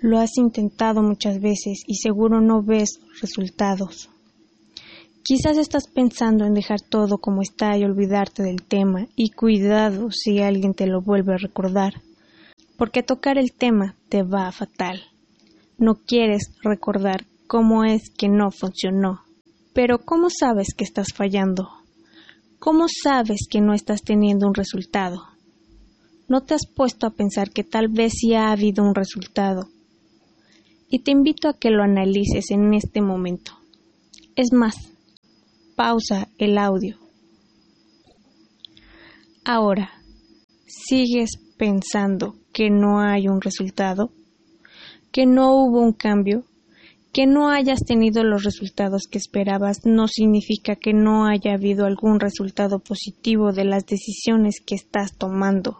Lo has intentado muchas veces y seguro no ves resultados. Quizás estás pensando en dejar todo como está y olvidarte del tema, y cuidado si alguien te lo vuelve a recordar, porque tocar el tema te va fatal. No quieres recordar cómo es que no funcionó. Pero ¿cómo sabes que estás fallando? ¿Cómo sabes que no estás teniendo un resultado? ¿No te has puesto a pensar que tal vez sí ha habido un resultado? Y te invito a que lo analices en este momento. Es más, pausa el audio. Ahora, ¿sigues pensando que no hay un resultado? ¿Que no hubo un cambio? Que no hayas tenido los resultados que esperabas no significa que no haya habido algún resultado positivo de las decisiones que estás tomando.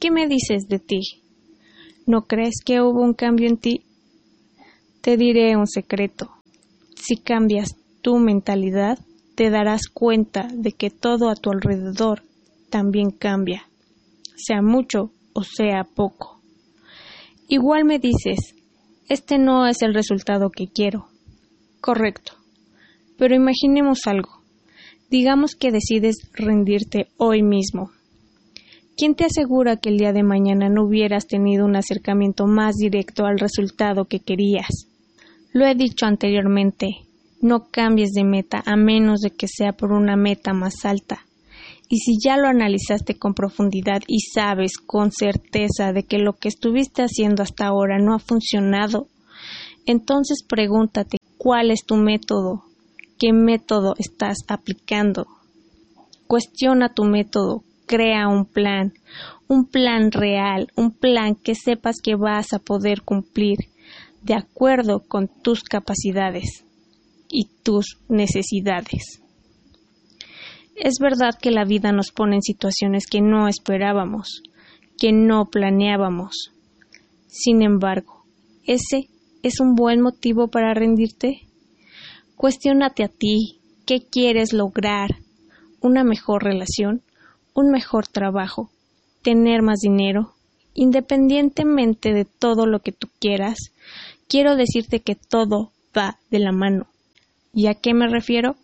¿Qué me dices de ti? ¿No crees que hubo un cambio en ti? Te diré un secreto. Si cambias tu mentalidad, te darás cuenta de que todo a tu alrededor también cambia, sea mucho o sea poco. Igual me dices, este no es el resultado que quiero. Correcto. Pero imaginemos algo. Digamos que decides rendirte hoy mismo. ¿Quién te asegura que el día de mañana no hubieras tenido un acercamiento más directo al resultado que querías? Lo he dicho anteriormente, no cambies de meta a menos de que sea por una meta más alta. Y si ya lo analizaste con profundidad y sabes con certeza de que lo que estuviste haciendo hasta ahora no ha funcionado, entonces pregúntate cuál es tu método, qué método estás aplicando. Cuestiona tu método, crea un plan, un plan real, un plan que sepas que vas a poder cumplir de acuerdo con tus capacidades y tus necesidades. Es verdad que la vida nos pone en situaciones que no esperábamos, que no planeábamos. Sin embargo, ese es un buen motivo para rendirte. Cuestiónate a ti, ¿qué quieres lograr? ¿Una mejor relación? Un mejor trabajo, tener más dinero, independientemente de todo lo que tú quieras, quiero decirte que todo va de la mano. ¿Y a qué me refiero?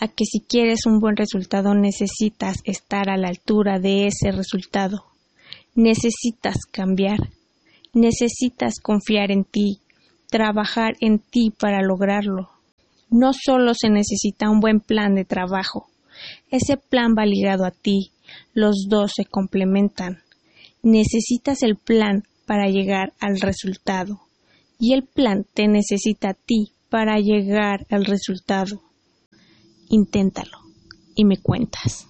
A que si quieres un buen resultado necesitas estar a la altura de ese resultado. Necesitas cambiar. Necesitas confiar en ti, trabajar en ti para lograrlo. No solo se necesita un buen plan de trabajo, ese plan va ligado a ti, los dos se complementan. Necesitas el plan para llegar al resultado y el plan te necesita a ti para llegar al resultado. Inténtalo y me cuentas.